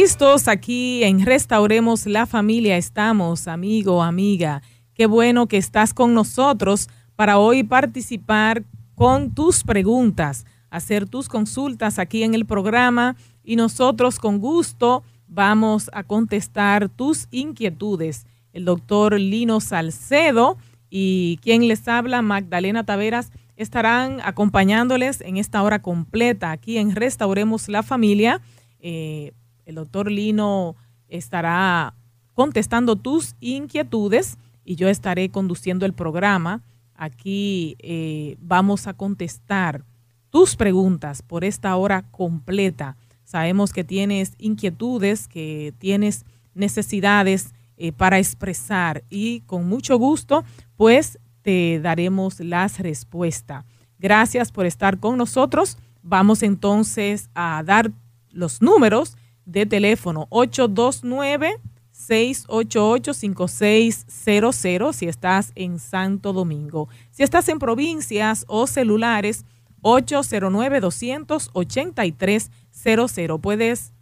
listos aquí en Restauremos la Familia. Estamos, amigo, amiga. Qué bueno que estás con nosotros para hoy participar con tus preguntas, hacer tus consultas aquí en el programa y nosotros con gusto vamos a contestar tus inquietudes. El doctor Lino Salcedo y quien les habla, Magdalena Taveras, estarán acompañándoles en esta hora completa aquí en Restauremos la Familia. Eh, el doctor Lino estará contestando tus inquietudes y yo estaré conduciendo el programa. Aquí eh, vamos a contestar tus preguntas por esta hora completa. Sabemos que tienes inquietudes, que tienes necesidades eh, para expresar y con mucho gusto pues te daremos las respuestas. Gracias por estar con nosotros. Vamos entonces a dar los números de teléfono 829 688 5600 si estás en Santo Domingo. Si estás en provincias o celulares 809 283 00. Puedes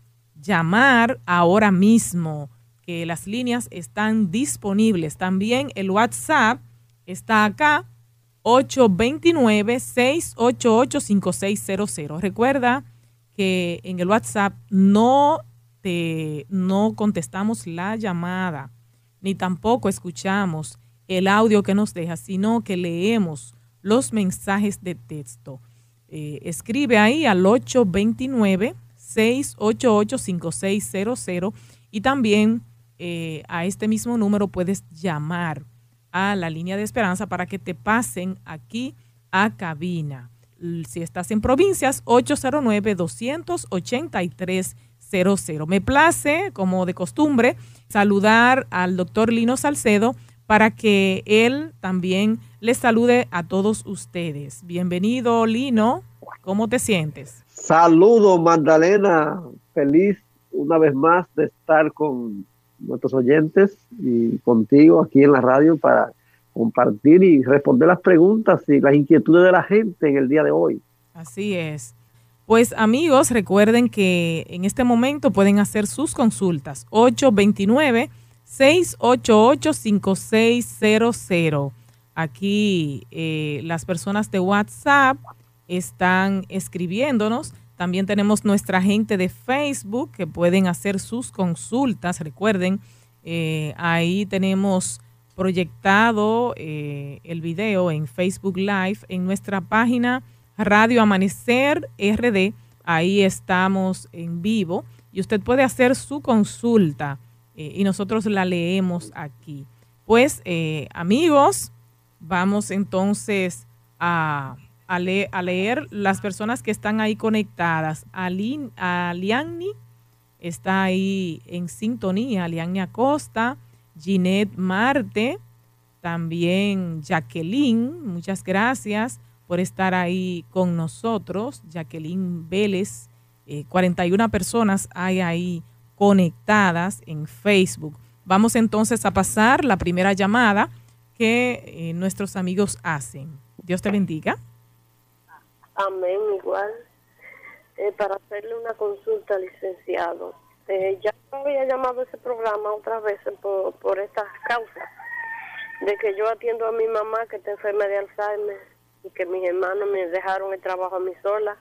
llamar ahora mismo que las líneas están disponibles. También el WhatsApp está acá, 829-688-5600. Recuerda que en el WhatsApp no, te, no contestamos la llamada, ni tampoco escuchamos el audio que nos deja, sino que leemos los mensajes de texto. Eh, escribe ahí al 829-688-5600 y también eh, a este mismo número puedes llamar a la línea de esperanza para que te pasen aquí a cabina. Si estás en provincias, 809-283-00. Me place, como de costumbre, saludar al doctor Lino Salcedo para que él también les salude a todos ustedes. Bienvenido, Lino. ¿Cómo te sientes? Saludo, Magdalena. Feliz una vez más de estar con nuestros oyentes y contigo aquí en la radio para compartir y responder las preguntas y las inquietudes de la gente en el día de hoy. Así es. Pues amigos, recuerden que en este momento pueden hacer sus consultas 829-688-5600. Aquí eh, las personas de WhatsApp están escribiéndonos también tenemos nuestra gente de Facebook que pueden hacer sus consultas. Recuerden, eh, ahí tenemos proyectado eh, el video en Facebook Live en nuestra página Radio Amanecer RD. Ahí estamos en vivo y usted puede hacer su consulta eh, y nosotros la leemos aquí. Pues amigos, vamos entonces a a, leer las personas que están ahí conectadas. Aliani está ahí en sintonía, Aliani Acosta, Ginette Marte, también Jacqueline, muchas gracias por estar ahí con nosotros. Jacqueline Vélez, 41 eh, personas hay ahí conectadas en Facebook. Vamos entonces a pasar la primera llamada que eh, nuestros amigos hacen. Dios te bendiga. Amén, igual. Eh, para hacerle una consulta, licenciado. Eh, ya había llamado ese programa otras veces por, por estas causas, de que yo atiendo a mi mamá que está enferma de Alzheimer y que mis hermanos me dejaron el trabajo a mí sola.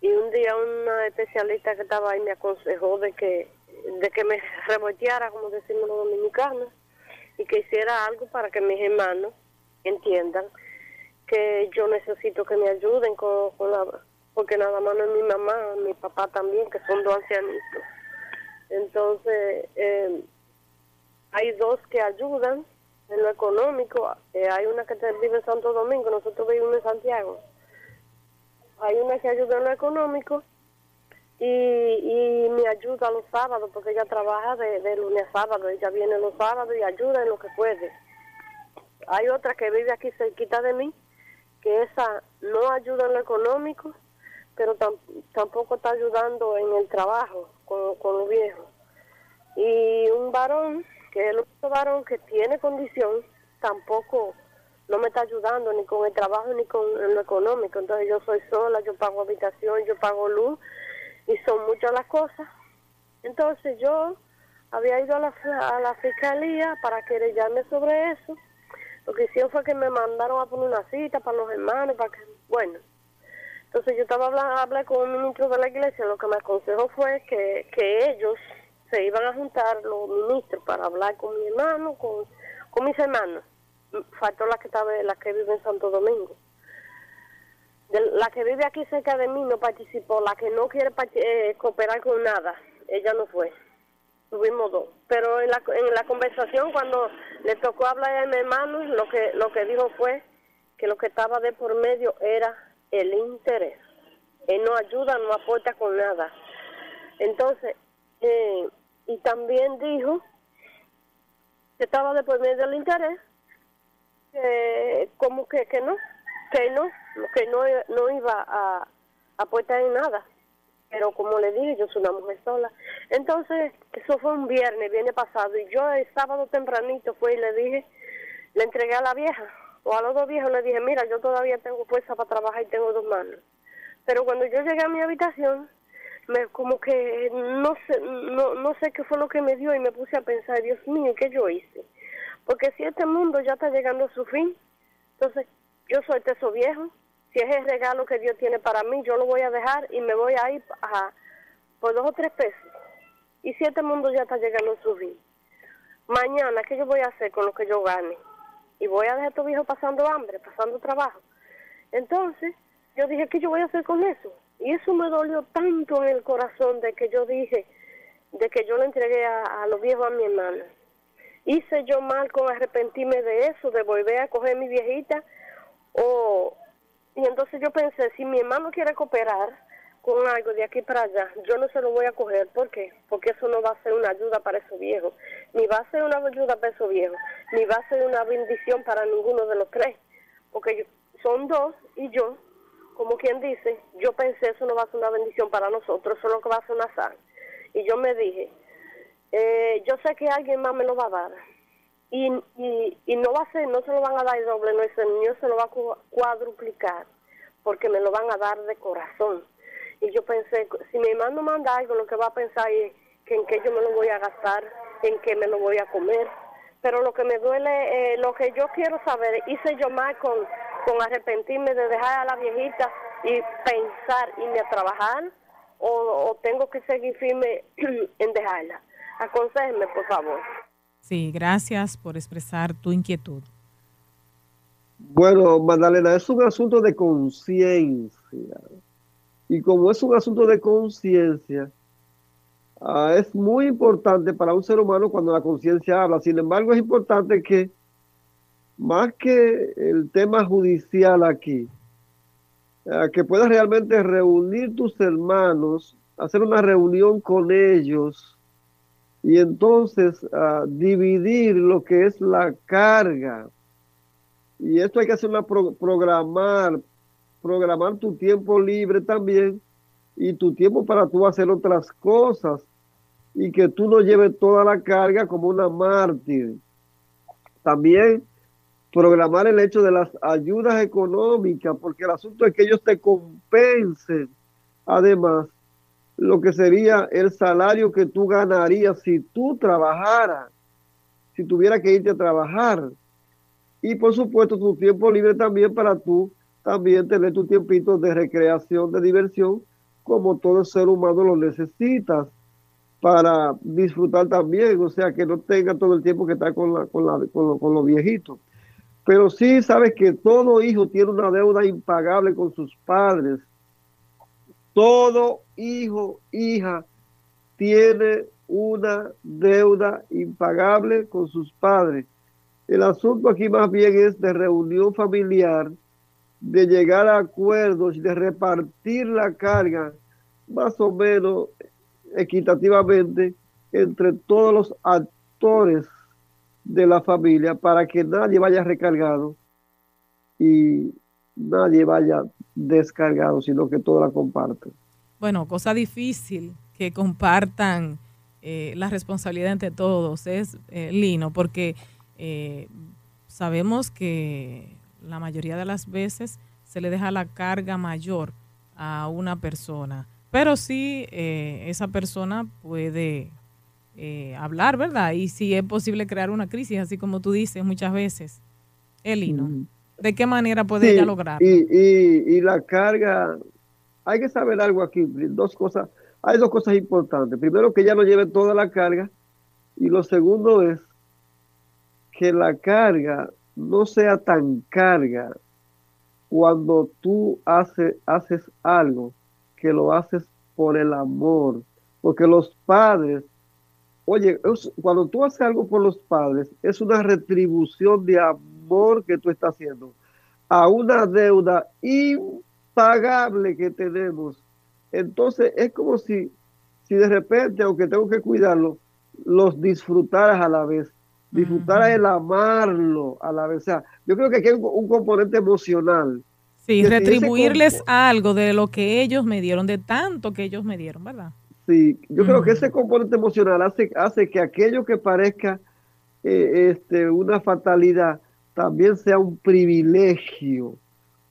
Y un día una especialista que estaba ahí me aconsejó de que, de que me revolteara, como decimos los dominicanos, y que hiciera algo para que mis hermanos entiendan que yo necesito que me ayuden con, la, porque nada más no es mi mamá, mi papá también, que son dos ancianitos. Entonces, eh, hay dos que ayudan en lo económico. Eh, hay una que vive en Santo Domingo, nosotros vivimos en Santiago. Hay una que ayuda en lo económico y, me ayuda los sábados, porque ella trabaja de, de lunes a sábado. Ella viene los sábados y ayuda en lo que puede. Hay otra que vive aquí cerquita de mí, que esa no ayuda en lo económico, pero tampoco está ayudando en el trabajo con, con los viejos. Y un varón, que es el único varón que tiene condición, tampoco no me está ayudando ni con el trabajo ni con lo económico. Entonces yo soy sola, yo pago habitación, yo pago luz y son muchas las cosas Entonces yo había ido a la, a la fiscalía para querellarme sobre eso. Lo que hicieron fue que me mandaron a poner una cita para los hermanos, para que, bueno. Entonces yo estaba hablando, con un ministro de la iglesia, lo que me aconsejó fue que, que ellos se iban a juntar, los ministros, para hablar con mi hermano, con, con mis hermanos. Faltó la que estaba, la que vive en Santo Domingo. la que vive aquí cerca de mí no participó, la que no quiere eh, cooperar con nada, ella no fue tuvimos dos. Pero en la, en la conversación, cuando le tocó hablar a mi hermano, lo que, lo que dijo fue que lo que estaba de por medio era el interés. Él no ayuda, no aporta con nada. Entonces, eh, y también dijo que estaba de por medio el interés, que como que, que no, que no, que no, no iba a aportar en nada pero como le dije, yo soy una mujer sola. Entonces, eso fue un viernes, viene pasado, y yo el sábado tempranito fui y le dije, le entregué a la vieja, o a los dos viejos le dije, mira, yo todavía tengo fuerza para trabajar y tengo dos manos. Pero cuando yo llegué a mi habitación, me como que no sé, no, no sé qué fue lo que me dio y me puse a pensar, Dios mío, ¿qué yo hice? Porque si este mundo ya está llegando a su fin, entonces yo soy teso viejo, si es el regalo que Dios tiene para mí, yo lo voy a dejar y me voy a ir a, por dos o tres pesos. Y si este mundo ya está llegando a su fin, mañana, ¿qué yo voy a hacer con lo que yo gane? Y voy a dejar a estos viejos pasando hambre, pasando trabajo. Entonces, yo dije, ¿qué yo voy a hacer con eso? Y eso me dolió tanto en el corazón de que yo dije, de que yo le entregué a, a los viejos a mi hermana. Hice yo mal con arrepentirme de eso, de volver a coger mi viejita o y entonces yo pensé, si mi hermano quiere cooperar con algo de aquí para allá, yo no se lo voy a coger. ¿Por qué? Porque eso no va a ser una ayuda para esos viejos. Ni va a ser una ayuda para esos viejos. Ni va a ser una bendición para ninguno de los tres. Porque son dos y yo, como quien dice, yo pensé eso no va a ser una bendición para nosotros, eso es lo que va a ser una sal. Y yo me dije, eh, yo sé que alguien más me lo va a dar y, y, y, no va a ser, no se lo van a dar doble, no, ese niño se lo va a cuadruplicar, porque me lo van a dar de corazón. Y yo pensé, si mi hermano manda algo, lo que va a pensar es que en qué yo me lo voy a gastar, en qué me lo voy a comer. Pero lo que me duele, eh, lo que yo quiero saber, hice yo mal con, con arrepentirme de dejar a la viejita y pensar, irme a trabajar, o, o tengo que seguir firme en dejarla. Aconséjenme, por favor. Sí, gracias por expresar tu inquietud. Bueno, Magdalena, es un asunto de conciencia. Y como es un asunto de conciencia, ah, es muy importante para un ser humano cuando la conciencia habla. Sin embargo, es importante que, más que el tema judicial aquí, ah, que puedas realmente reunir tus hermanos, hacer una reunión con ellos, y entonces uh, dividir lo que es la carga. Y esto hay que hacer una programar, programar tu tiempo libre también y tu tiempo para tú hacer otras cosas y que tú no lleves toda la carga como una mártir. También programar el hecho de las ayudas económicas, porque el asunto es que ellos te compensen además lo que sería el salario que tú ganarías si tú trabajaras, si tuviera que irte a trabajar. Y por supuesto tu tiempo libre también para tú también tener tu tiempito de recreación, de diversión, como todo ser humano lo necesitas para disfrutar también, o sea, que no tenga todo el tiempo que está con, la, con, la, con, con los viejitos. Pero sí sabes que todo hijo tiene una deuda impagable con sus padres todo hijo, hija, tiene una deuda impagable con sus padres. El asunto aquí más bien es de reunión familiar, de llegar a acuerdos, de repartir la carga más o menos equitativamente entre todos los actores de la familia para que nadie vaya recargado y nadie vaya descargado, sino que todo la comparten. Bueno, cosa difícil que compartan eh, la responsabilidad entre todos, es eh, Lino, porque eh, sabemos que la mayoría de las veces se le deja la carga mayor a una persona pero sí eh, esa persona puede eh, hablar, ¿verdad? Y si es posible crear una crisis, así como tú dices muchas veces. Elino, ¿de qué manera puede ella lograrlo? Y, y, y la carga, hay que saber algo aquí, dos cosas, hay dos cosas importantes. Primero, que ella no lleve toda la carga, y lo segundo es que la carga no sea tan carga cuando tú haces algo que lo haces por el amor, porque los padres, oye, cuando tú haces algo por los padres, es una retribución de amor que tú estás haciendo a una deuda impagable que tenemos. Entonces es como si, si de repente, aunque tengo que cuidarlo, los disfrutaras a la vez disfrutar el amarlo a la vez. O sea, yo creo que aquí hay un, componente emocional. Sí, retribuirles algo de lo que ellos me dieron, de tanto que ellos me dieron, ¿verdad? Sí, yo creo que ese componente emocional hace, hace que aquello que parezca eh, este, una fatalidad también sea un privilegio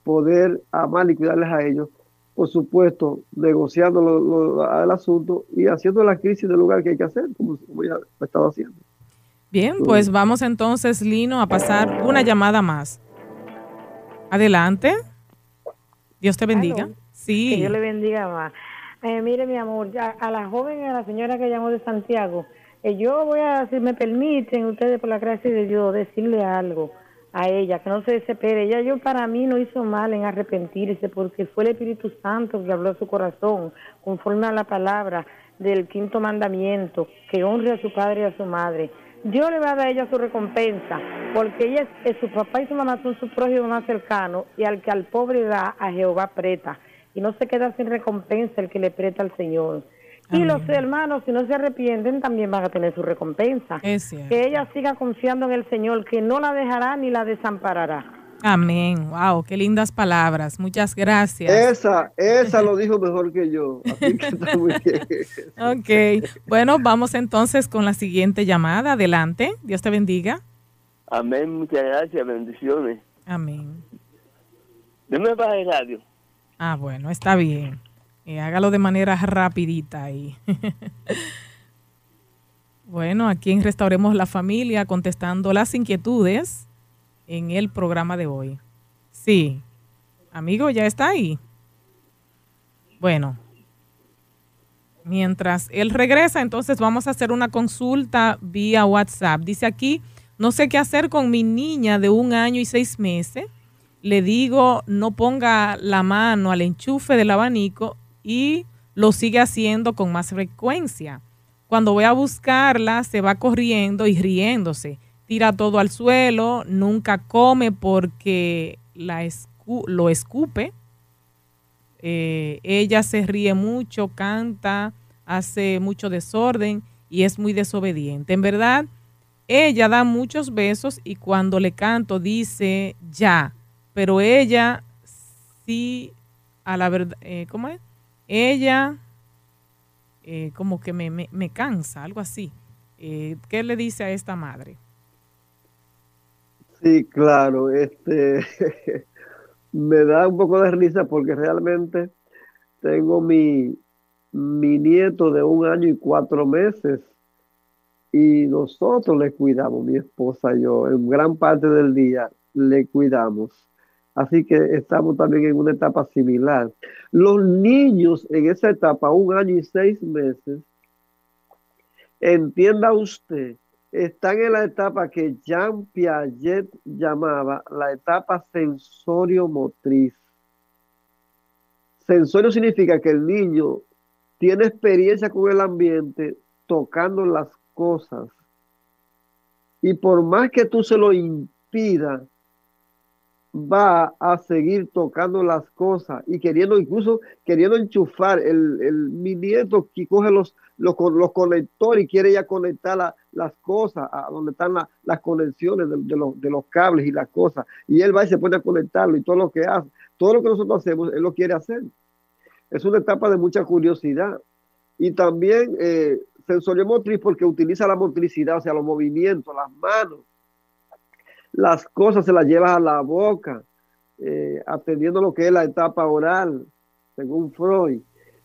poder amar y cuidarles a ellos. Por supuesto, negociando lo, el asunto y haciendo la crisis del lugar que hay que hacer, como, como ya lo estaba haciendo. Bien, pues vamos entonces, Lino, a pasar una llamada más. Adelante. Dios te bendiga. Sí. Que Dios le bendiga más. Eh, mire, mi amor, a la joven, a la señora que llamó de Santiago, eh, yo voy a, si me permiten ustedes, por la gracia de Dios, decirle algo a ella, que no se desespere. Ella, yo para mí no hizo mal en arrepentirse, porque fue el Espíritu Santo que habló a su corazón, conforme a la palabra del quinto mandamiento, que honre a su padre y a su madre. Dios le va a dar a ella su recompensa, porque ella es, su papá y su mamá son su prójimo más cercano, y al que al pobre da, a Jehová preta. Y no se queda sin recompensa el que le preta al Señor. Y los hermanos, si no se arrepienten, también van a tener su recompensa. que ella siga confiando en el Señor, que no la dejará ni la desamparará. Amén. Wow, qué lindas palabras. Muchas gracias. Esa, esa lo dijo mejor que yo. ok. Bueno, vamos entonces con la siguiente llamada. Adelante. Dios te bendiga. Amén. Muchas gracias. Bendiciones. Amén. Deme para el radio. Ah, bueno, está bien. Eh, hágalo de manera rapidita ahí. bueno, aquí en Restauremos la Familia contestando las inquietudes en el programa de hoy. Sí, amigo, ya está ahí. Bueno, mientras él regresa, entonces vamos a hacer una consulta vía WhatsApp. Dice aquí, no sé qué hacer con mi niña de un año y seis meses. Le digo, no ponga la mano al enchufe del abanico y lo sigue haciendo con más frecuencia. Cuando voy a buscarla, se va corriendo y riéndose tira todo al suelo, nunca come porque la lo escupe. Eh, ella se ríe mucho, canta, hace mucho desorden y es muy desobediente. En verdad, ella da muchos besos y cuando le canto dice ya, pero ella sí, a la verdad, eh, ¿cómo es? Ella eh, como que me, me, cansa, algo así. ¿Qué le dice a esta madre? Sí, claro, este me da un poco de risa porque realmente tengo mi, mi nieto de un año y cuatro meses y nosotros le cuidamos, mi esposa y yo, en gran parte del día le cuidamos. Así que estamos también en una etapa similar. Los niños en esa etapa, un año y seis meses, entienda usted están en la etapa que Jean Piaget llamaba la etapa sensorio-motriz. Sensorio significa que el niño tiene experiencia con el ambiente tocando las cosas. Y por más que tú se lo impidas, va a seguir tocando las cosas y queriendo, incluso queriendo enchufar. El, el mi nieto que coge los, los, los conectores y quiere ya conectar las cosas a donde están las conexiones de, los, de los cables y las cosas. Y él va y se pone a conectarlo y todo lo que hace, todo lo que nosotros hacemos, él lo quiere hacer. Es una etapa de mucha curiosidad. Y también eh, sensorio motriz porque utiliza la motricidad, o sea, los movimientos, las manos las cosas se las llevas a la boca, eh, atendiendo lo que es la etapa oral, según Freud.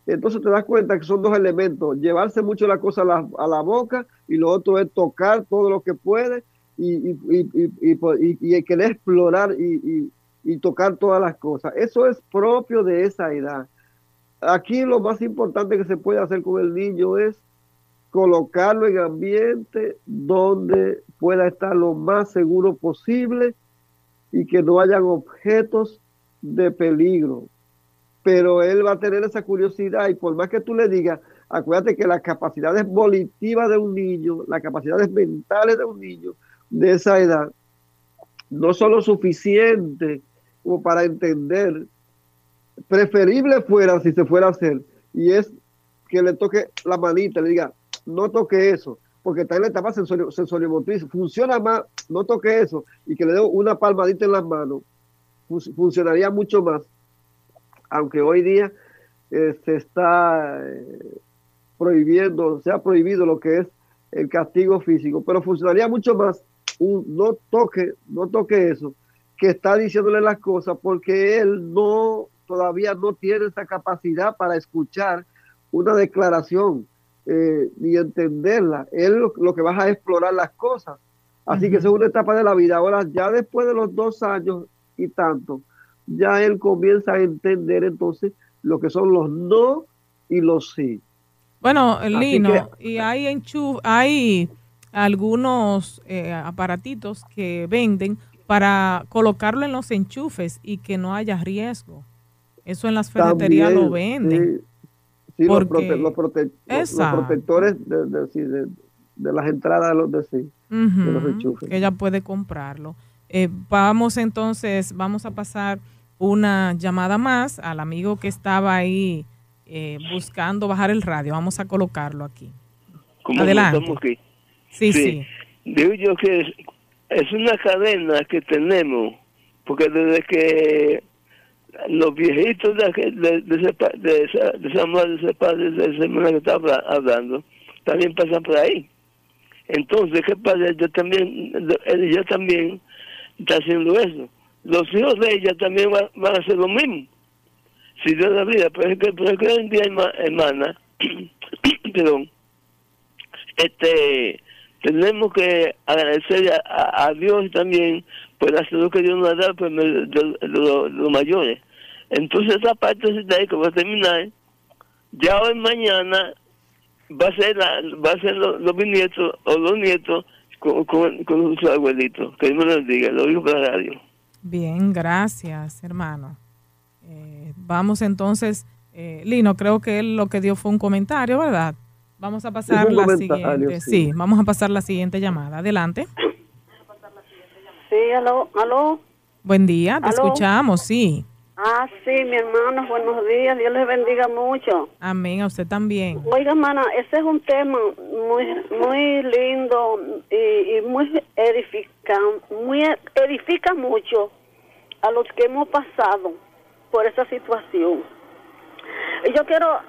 Entonces te das cuenta que son dos elementos, llevarse mucho la cosa a la, a la boca y lo otro es tocar todo lo que puede y, y, y, y querer explorar y, tocar todas las cosas. Eso es propio de esa edad. Aquí lo más importante que se puede hacer con el niño es colocarlo en ambiente donde pueda estar lo más seguro posible y que no hayan objetos de peligro. Pero él va a tener esa curiosidad y por más que tú le digas, acuérdate que las capacidades volitivas de un niño, las capacidades mentales de un niño de esa edad, no son lo suficiente como para entender. Preferible fuera si se fuera a hacer, y es que le toque la manita, le diga, no toque eso, porque está en la etapa sensorio, sensoriomotriz, funciona más, no toque eso, y que le dé una palmadita en las manos, funcionaría mucho más, aunque hoy día se está eh, prohibiendo, se ha prohibido lo que es el castigo físico, pero funcionaría mucho más un no toque, no toque eso, que está diciéndole las cosas porque él no, todavía no tiene esa capacidad para escuchar una declaración eh, ni entenderla. Él lo, que va a explorar las cosas. Así que esa es una etapa de la vida. Ahora, ya después de los dos años y tanto, ya él comienza a entender entonces lo que son los no y los sí. Bueno, Lino, y hay enchuf, hay algunos eh, aparatitos que venden para colocarlo en los enchufes y que no haya riesgo. Eso en las ferreterías lo venden. Sí, los, protectores de, las entradas de los, de, sí, los enchufes. ella puede comprarlo. Eh, vamos entonces, vamos a pasar una llamada más al amigo que estaba ahí eh, buscando bajar el radio. Vamos a colocarlo aquí. Adelante. Sí, sí. Digo yo que es, una cadena que tenemos, porque desde que los viejitos de, de, de, ese, de, esa, de esa madre, de ese padre, de esa hermana que estaba hablando, también pasan por ahí. Entonces, ¿qué pasa? Yo también, ella también está haciendo eso. Los hijos de ella también van, a hacer lo mismo. Si Dios la vida, pero es que, pero es que hoy en día, hermana, perdón, este, tenemos que agradecer a, Dios también por hacer lo que Dios nos dado por de, los mayores. Entonces esa parte de ahí que va a terminar, ya hoy mañana va a ser va a ser los, los bisnietos o los nietos con, con, sus abuelitos. Que Dios me lo diga, lo digo para la radio. Bien, gracias, hermano. Eh, vamos entonces, eh, Lino, creo que él lo que dio fue un comentario, ¿verdad? Vamos a pasar la siguiente. Sí. vamos a pasar la siguiente llamada. Adelante. Sí, aló, aló. Buen día, te escuchamos, sí. Ah, sí, mi hermano, buenos días, Dios les bendiga mucho. Amén, a usted también. Oiga, hermana, ese es un tema muy muy lindo y, y muy edifica, muy edifica mucho a los que hemos pasado por esa situación. Y yo quiero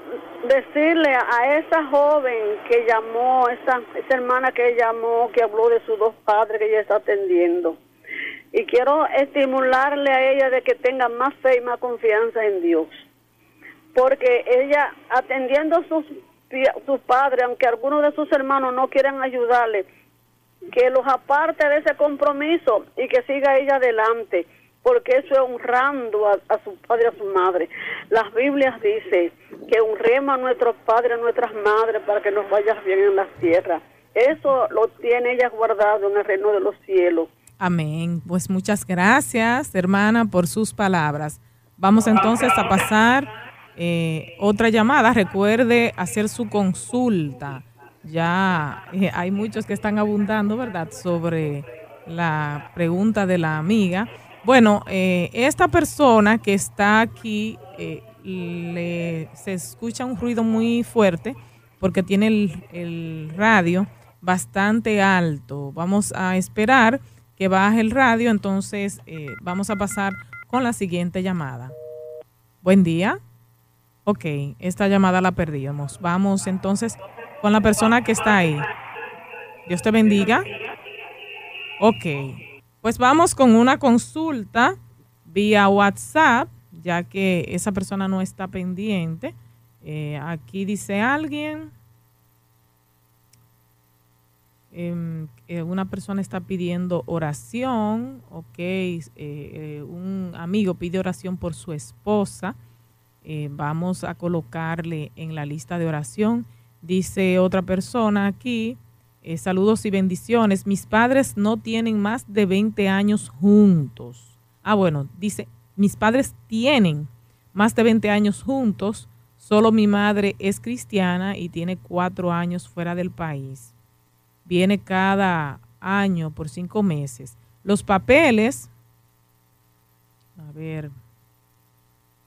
decirle a esa joven que llamó, esa, esa hermana que llamó, que habló de sus dos padres que ella está atendiendo. Y quiero estimularle a ella de que tenga más fe y más confianza en Dios. Porque ella, atendiendo a sus, sus padres, aunque algunos de sus hermanos no quieran ayudarle, que los aparte de ese compromiso y que siga ella adelante porque eso es honrando a, su padre a su madre. Las Biblias dicen que honremos a nuestros padres, a nuestras madres, para que nos vaya bien en la tierra. Eso lo tiene ella guardado en el reino de los cielos. Amén. Pues muchas gracias, hermana, por sus palabras. Vamos entonces a pasar eh, otra llamada. Recuerde hacer su consulta. Ya eh, hay muchos que están abundando, ¿verdad?, sobre la pregunta de la amiga. Bueno, eh, esta persona que está aquí, le, se escucha un ruido muy fuerte porque tiene el, radio bastante alto. Vamos a esperar que baje el radio, entonces eh, vamos a pasar con la siguiente llamada. Buen día. Ok, esta llamada la perdimos. Vamos entonces con la persona que está ahí. Dios te bendiga. Ok. Pues vamos con una consulta vía WhatsApp, ya que esa persona no está pendiente. Eh, aquí dice alguien, em, una persona está pidiendo oración, ok, un amigo pide oración por su esposa, vamos a colocarle en la lista de oración. Dice otra persona aquí, eh, saludos y bendiciones. Mis padres no tienen más de 20 años juntos. Ah, bueno, dice, mis padres tienen más de 20 años juntos. Solo mi madre es cristiana y tiene cuatro años fuera del país. Viene cada año por cinco meses. Los papeles, a ver,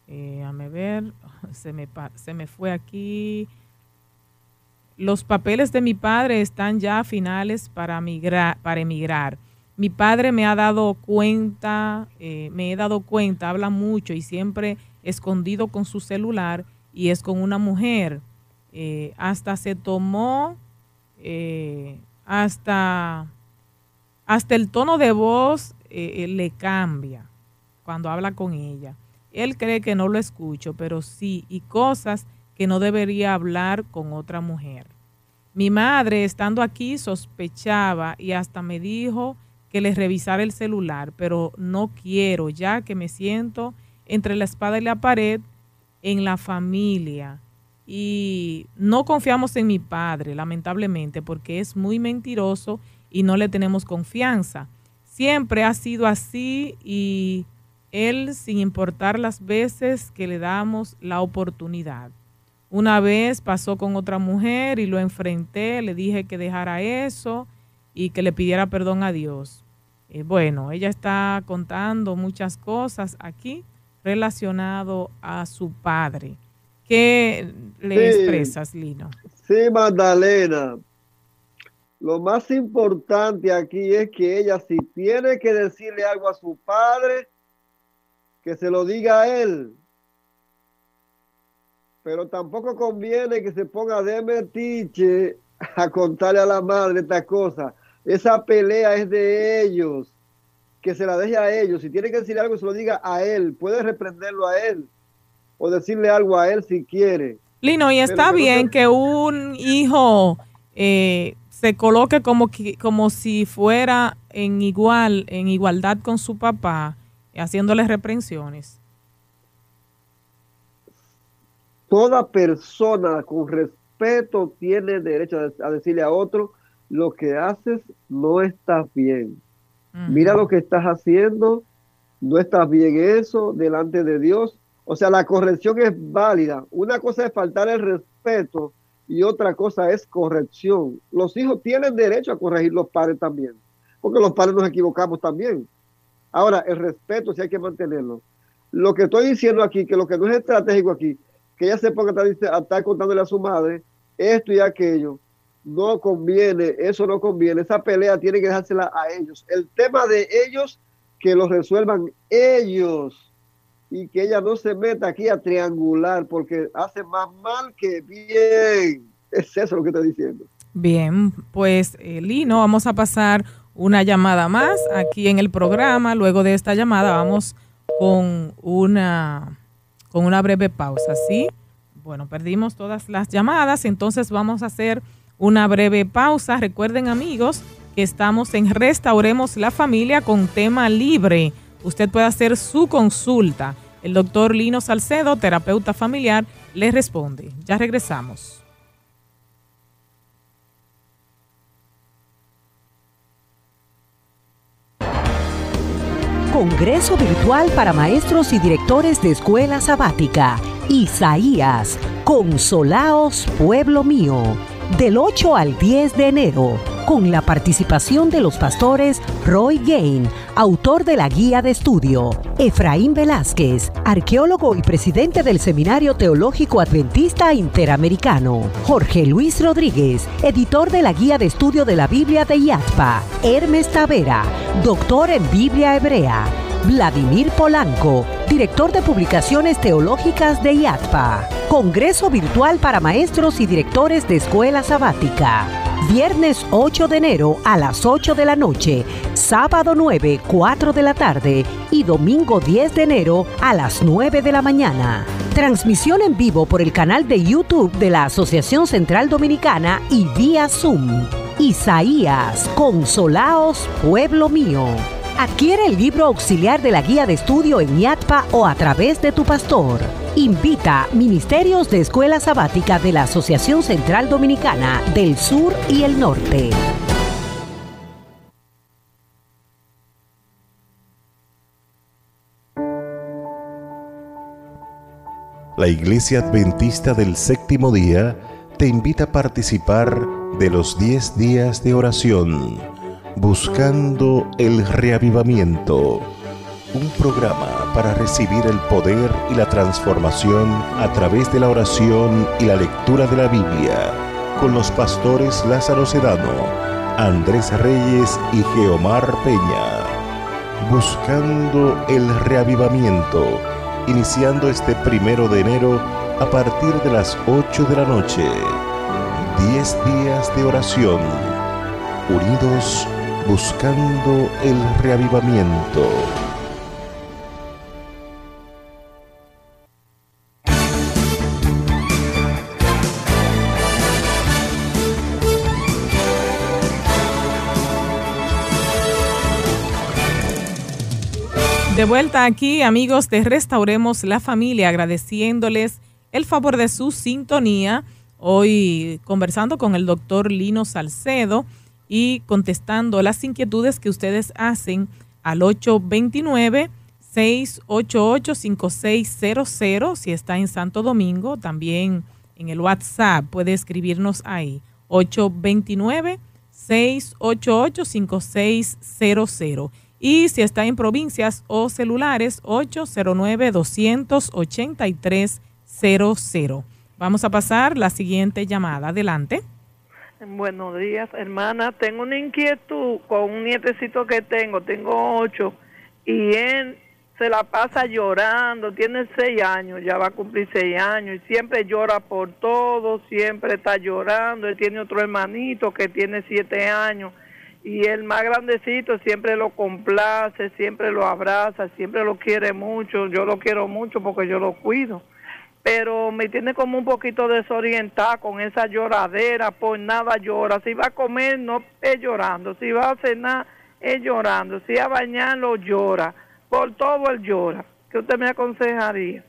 eh, a ver, se me, se me fue aquí los papeles de mi padre están ya finales para, migrar, para emigrar. Mi padre me ha dado cuenta, eh, me he dado cuenta, habla mucho y siempre escondido con su celular y es con una mujer. Eh, hasta se tomó, eh, hasta, hasta el tono de voz le cambia cuando habla con ella. Él cree que no lo escucho, pero sí, y cosas que no debería hablar con otra mujer. Mi madre, estando aquí, sospechaba y hasta me dijo que le revisara el celular, pero no quiero, ya que me siento entre la espada y la pared en la familia. Y no confiamos en mi padre, lamentablemente, porque es muy mentiroso y no le tenemos confianza. Siempre ha sido así y él, sin importar las veces que le damos la oportunidad. Una vez pasó con otra mujer y lo enfrenté, le dije que dejara eso y que le pidiera perdón a Dios. Eh, bueno, ella está contando muchas cosas aquí relacionado a su padre. ¿Qué le expresas, Lino? Sí, Magdalena. Lo más importante aquí es que ella si tiene que decirle algo a su padre, que se lo diga a él pero tampoco conviene que se ponga de metiche a contarle a la madre esta cosa. Esa pelea es de ellos, que se la deje a ellos. Si tiene que decir algo, se lo diga a él. Puede reprenderlo a él o decirle algo a él si quiere. Lino, y está bien que un hijo eh, se coloque como, como si fuera en igual, en igualdad con su papá, haciéndole reprensiones. Toda persona con respeto tiene derecho a decirle a otro, lo que haces no está bien. Mira lo que estás haciendo, no estás bien eso delante de Dios. O sea, la corrección es válida. Una cosa es faltar el respeto y otra cosa es corrección. Los hijos tienen derecho a corregir los padres también, porque los padres nos equivocamos también. Ahora, el respeto sí hay que mantenerlo. Lo que estoy diciendo aquí, que lo que no es estratégico aquí, que ella se ponga a estar contándole a su madre esto y aquello. No conviene, eso no conviene. Esa pelea tiene que dejársela a ellos. El tema de ellos, que lo resuelvan ellos y que ella no se meta aquí a triangular porque hace más mal que bien. Es eso lo que estoy diciendo. Bien, pues Lino, vamos a pasar una llamada más aquí en el programa. Luego de esta llamada vamos con una con una breve pausa, ¿sí? Bueno, perdimos todas las llamadas, entonces vamos a hacer una breve pausa. Recuerden amigos que estamos en Restauremos la Familia con tema libre. Usted puede hacer su consulta. El doctor Lino Salcedo, terapeuta familiar, le responde. Ya regresamos. Congreso Virtual para Maestros y Directores de Escuela Sabática. Isaías, Consolaos, Pueblo Mío. Del 8 al 10 de enero con la participación de los pastores Roy Gain, autor de la guía de estudio, Efraín Velázquez, arqueólogo y presidente del Seminario Teológico Adventista Interamericano, Jorge Luis Rodríguez, editor de la guía de estudio de la Biblia de IATPA, Hermes Tavera, doctor en Biblia Hebrea, Vladimir Polanco, director de publicaciones teológicas de IATPA. Congreso Virtual para Maestros y Directores de Escuela Sabática. Viernes 8 de enero a las 8 de la noche, sábado 9, 4 de la tarde y domingo 10 de enero a las 9 de la mañana. Transmisión en vivo por el canal de YouTube de la Asociación Central Dominicana y vía Zoom. Isaías, Consolaos, Pueblo Mío. Adquiere el libro auxiliar de la guía de estudio en IATPA o a través de tu pastor. Invita Ministerios de Escuela Sabática de la Asociación Central Dominicana del Sur y el Norte. La Iglesia Adventista del Séptimo Día te invita a participar de los 10 días de oración, buscando el reavivamiento, un programa para recibir el poder y la transformación a través de la oración y la lectura de la Biblia, con los pastores Lázaro Sedano, Andrés Reyes y Geomar Peña, buscando el reavivamiento. Iniciando este primero de enero a partir de las 8 de la noche. 10 días de oración, unidos buscando el reavivamiento. De vuelta aquí, amigos de Restauremos la Familia, agradeciéndoles el favor de su sintonía. Hoy conversando con el doctor Lino Salcedo y contestando las inquietudes que ustedes hacen al 829-688-5600. Si está en Santo Domingo, también en el WhatsApp puede escribirnos ahí. 829-688-5600. Y si está en provincias o celulares, 809-283-00. Vamos a pasar la siguiente llamada. Adelante. Buenos días, hermana. Tengo una inquietud con un nietecito que tengo. Tengo ocho. Y él se la pasa llorando. Tiene seis años, ya va a cumplir seis años. Y siempre llora por todo. Siempre está llorando. Él tiene otro hermanito que tiene siete años y el más grandecito siempre lo complace, siempre lo abraza, siempre lo quiere mucho, yo lo quiero mucho porque yo lo cuido, pero me tiene como un poquito desorientada con esa lloradera, por nada llora, si va a comer no es llorando, si va a cenar es llorando, si a bañarlo llora, por todo él llora. ¿Qué usted me aconsejaría?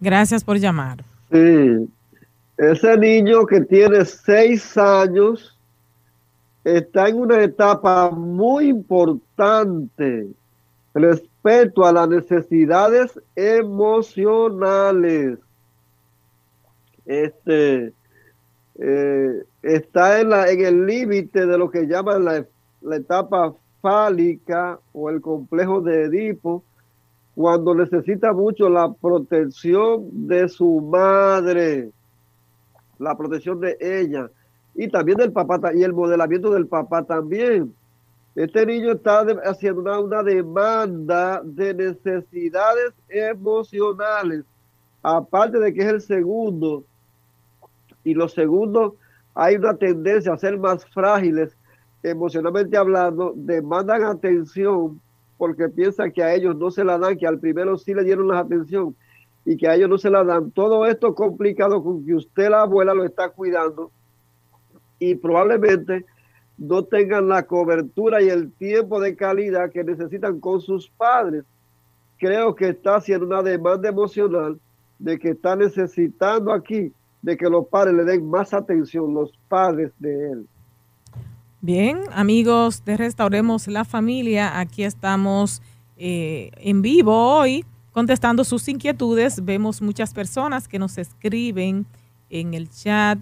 Gracias por llamar. Sí, ese niño que tiene seis años está en una etapa muy importante respecto a las necesidades emocionales. Este eh, está en, la, en el límite de lo que llaman la, la etapa fálica o el complejo de Edipo, cuando necesita mucho la protección de su madre, la protección de ella y también del papá y el modelamiento del papá también. Este niño está haciendo una, demanda de necesidades emocionales, aparte de que es el segundo, y los segundos hay una tendencia a ser más frágiles emocionalmente hablando, demandan atención porque piensan que a ellos no se la dan, que al primero sí le dieron la atención y que a ellos no se la dan. Todo esto complicado con que usted, la abuela, lo está cuidando y probablemente no tengan la cobertura y el tiempo de calidad que necesitan con sus padres. Creo que está haciendo una demanda emocional de que está necesitando aquí de que los padres le den más atención, los padres de él. Bien, amigos de Restauremos la Familia, aquí estamos eh, en vivo hoy contestando sus inquietudes. Vemos muchas personas que nos escriben en el chat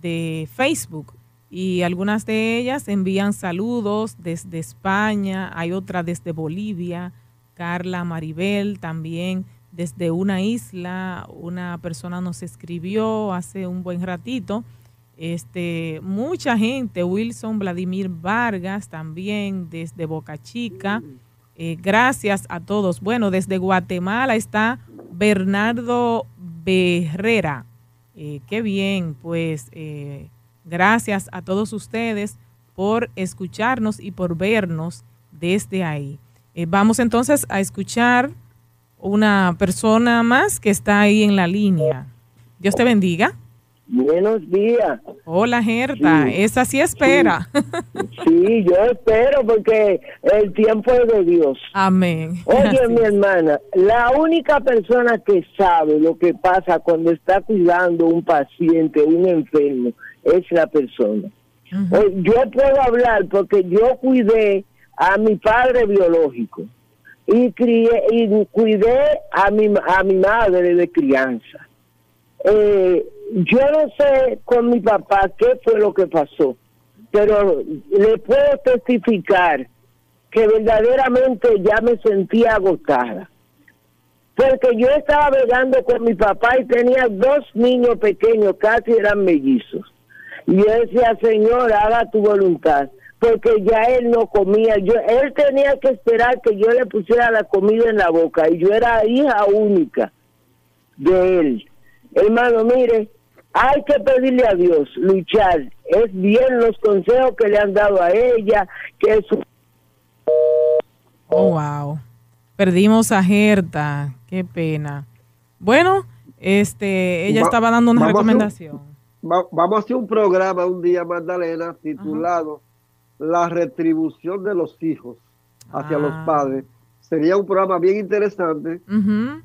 de Facebook y algunas de ellas envían saludos desde España, hay otra desde Bolivia, Carla Maribel también desde una isla, una persona nos escribió hace un buen ratito. Este, mucha gente, Wilson Vladimir Vargas también desde Boca Chica. Eh, gracias a todos. Bueno, desde Guatemala está Bernardo Berrera. Eh, qué bien, pues eh, gracias a todos ustedes por escucharnos y por vernos desde ahí. Vamos entonces a escuchar una persona más que está ahí en la línea. Dios te bendiga. Buenos días. Hola, Gerta. Esa sí espera. Sí. yo espero porque el tiempo es de Dios. Amén. Oye, mi hermana, la única persona que sabe lo que pasa cuando está cuidando un paciente, un enfermo, es la persona. Yo puedo hablar porque yo cuidé a mi padre biológico y crié y cuidé a mi a mi madre de crianza. Eh, yo no sé con mi papá qué fue lo que pasó, pero le puedo testificar que verdaderamente ya me sentía agotada. Porque yo estaba bregando con mi papá y tenía dos niños pequeños, casi eran mellizos. Y yo decía, Señor, haga tu voluntad, porque ya él no comía. Yo, él tenía que esperar que yo le pusiera la comida en la boca y yo era hija única de él. Hermano, mire, hay que pedirle a Dios, luchar. Es bien los consejos que le han dado a ella, que es... Oh, wow. Perdimos a Gerta, qué pena. Bueno, este, ella estaba dando una recomendación. vamos a hacer un programa un día, Magdalena, titulado La retribución de los hijos hacia los ah. padres sería un programa bien interesante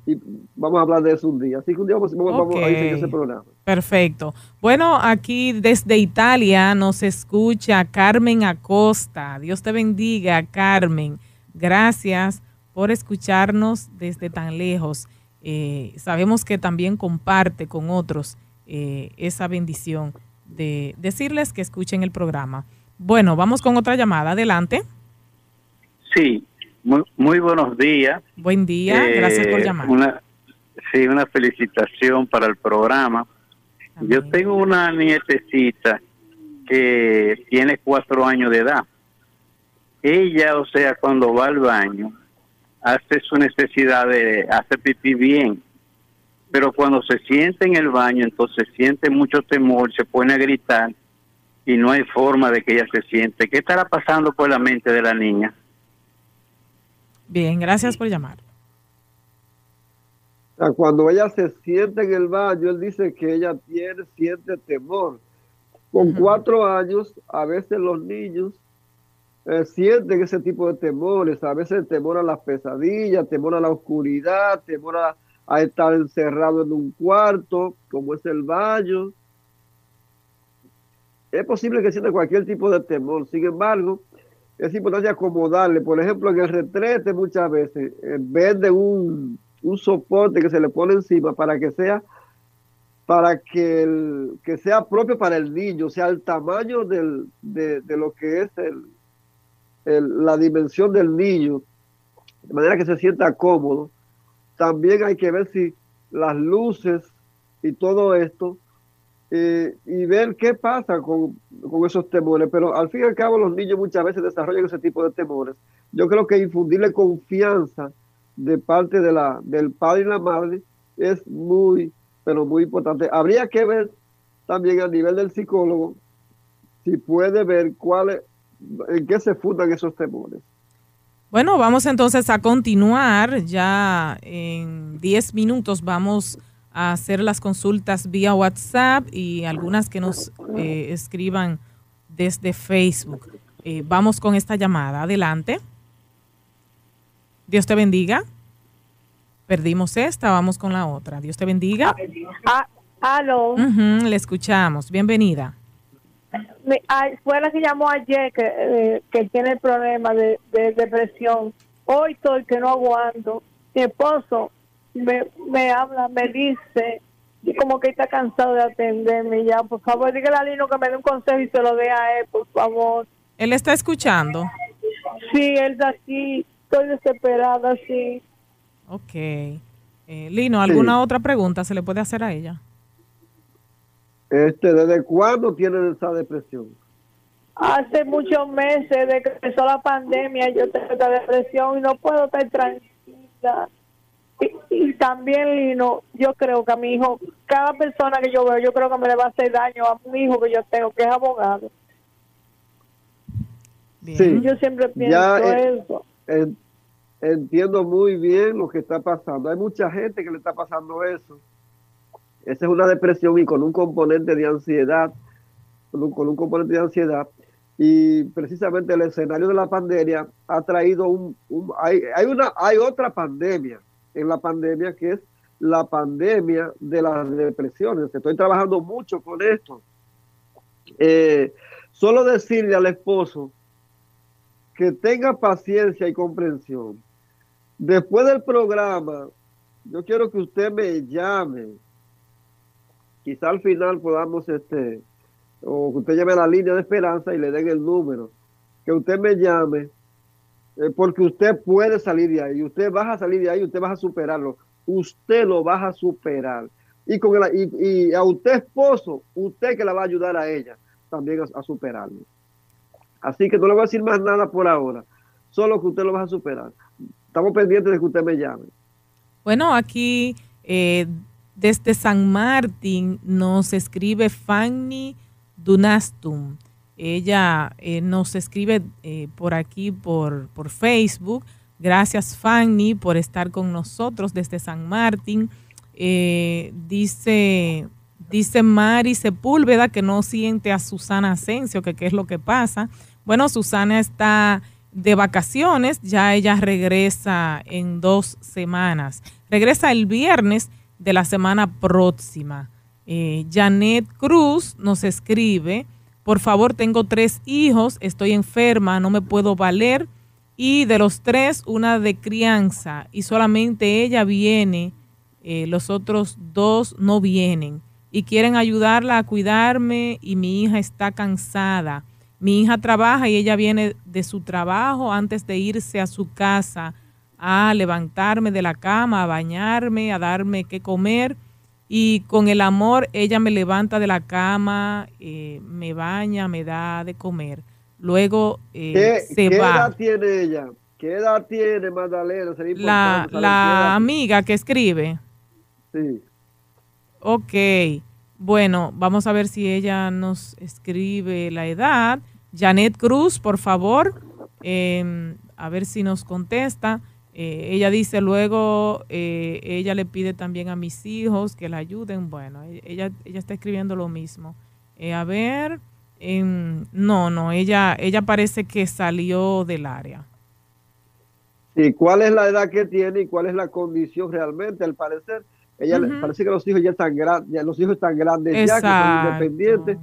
y vamos a hablar de eso un día. Así que un día vamos, a ir ese programa. Perfecto. Bueno, aquí desde Italia nos escucha Carmen Acosta. Dios te bendiga, Carmen. Gracias por escucharnos desde tan lejos. Eh, sabemos que también comparte con otros eh, esa bendición de decirles que escuchen el programa. Bueno, vamos con otra llamada. Adelante. Sí, muy, buenos días. Buen día, gracias por eh, llamar. Una, sí, una felicitación para el programa. Yo tengo una nietecita que tiene cuatro años de edad. Ella, o sea, cuando va al baño, hace su necesidad de hacer pipí bien, pero cuando se siente en el baño, entonces siente mucho temor, se pone a gritar y no hay forma de que ella se siente. ¿Qué estará pasando por la mente de la niña? Bien, gracias por llamar. Cuando ella se siente en el baño, él dice que ella tiene, siente temor. Con cuatro años, a veces los niños eh, sienten ese tipo de temores, a veces temor a las pesadillas, temor a la oscuridad, temor a, a estar encerrado en un cuarto, como es el baño. Es posible que sienta cualquier tipo de temor. Sin embargo, es importante acomodarle. Por ejemplo, en el retrete muchas veces, en vez de un, soporte que se le pone encima para que sea para que, que sea propio para el niño, o sea, el tamaño del, de, lo que es el, la dimensión del niño, de manera que se sienta cómodo. También hay que ver si las luces y todo esto eh, y ver qué pasa con, esos temores. Pero al fin y al cabo los niños muchas veces desarrollan ese tipo de temores. Yo creo que infundirle confianza de parte de la, del padre y la madre es muy, pero muy importante. Habría que ver también a nivel del psicólogo si puede ver cuáles, en qué se fundan esos temores. Bueno, vamos entonces a continuar. Ya en 10 minutos vamos a hacer las consultas vía WhatsApp y algunas que nos eh, escriban desde Facebook. Eh, vamos con esta llamada. Adelante. Dios te bendiga. Perdimos esta, vamos con la otra. Dios te bendiga. Ah, aló. le escuchamos. Bienvenida. fue la que llamó ayer que, eh, que tiene el problema de, de depresión. Hoy estoy que no aguanto. Mi esposo me, me habla, me dice, y como que está cansado de atenderme ya, por favor, dígale a Lino que me dé un consejo y se lo dé a él, por favor. Él está escuchando. Sí, él está aquí, estoy desesperada, sí. Ok. Eh, Lino, ¿alguna otra pregunta se le puede hacer a ella? Este, ¿Desde cuándo tiene esa depresión? Hace muchos meses, de que empezó la pandemia, yo tengo esta depresión y no puedo estar tranquila. Y, también, Lino, yo creo que a mi hijo, cada persona que yo veo, yo creo que me le va a hacer daño a mi hijo que yo tengo, que es abogado. Sí. Yo siempre pienso eso. entiendo muy bien lo que está pasando. Hay mucha gente que le está pasando eso. Esa es una depresión y con un componente de ansiedad, con un, componente de ansiedad. Y precisamente el escenario de la pandemia ha traído un... hay, hay, una, hay otra pandemia en la pandemia que es la pandemia de las depresiones. Estoy trabajando mucho con esto. Eh, solo decirle al esposo que tenga paciencia y comprensión. Después del programa, yo quiero que usted me llame. Quizá al final podamos, este, o que usted llame a la línea de esperanza y le den el número. Que usted me llame, porque usted puede salir de ahí. Usted va a salir de ahí, usted va a superarlo. Usted lo va a superar. Y, a usted, esposo, usted que la va a ayudar a ella también a superarlo. Así que no le voy a decir más nada por ahora, solo que usted lo va a superar. Estamos pendientes de que usted me llame. Bueno, aquí eh, desde San Martín nos escribe Fanny Dunastum. Ella eh, nos escribe eh, por aquí, por, por Facebook. Gracias Fanny por estar con nosotros desde San Martín. dice, dice Mari Sepúlveda que no siente a Susana Asensio, que qué es lo que pasa. Bueno, Susana está de vacaciones, ya ella regresa en dos semanas. Regresa el viernes de la semana próxima. Eh, Janet Cruz nos escribe, por favor, tengo tres hijos, estoy enferma, no me puedo valer. Y de los tres, una de crianza y solamente ella viene, eh, los otros dos no vienen. Y quieren ayudarla a cuidarme y mi hija está cansada. Mi hija trabaja y ella viene de su trabajo antes de irse a su casa a levantarme de la cama, a bañarme, a darme qué comer. Y con el amor ella me levanta de la cama, eh, me baña, me da de comer. Luego eh, se ¿qué va. ¿Qué edad tiene ella? ¿Qué edad tiene Magdalena? La, la amiga que escribe. Sí. Ok. Bueno, vamos a ver si ella nos escribe la edad. Janet Cruz, por favor, em, a ver si nos contesta. Eh, ella dice luego, eh, ella le pide también a mis hijos que la ayuden. Bueno, e-, ella, ella está escribiendo lo mismo. Eh, a ver, em, no, no, ella, ella parece que salió del área. ¿Y cuál es la edad que tiene y cuál es la condición realmente? Al parecer, ella parece que los hijos ya están grandes, los hijos están grandes ya, que son independientes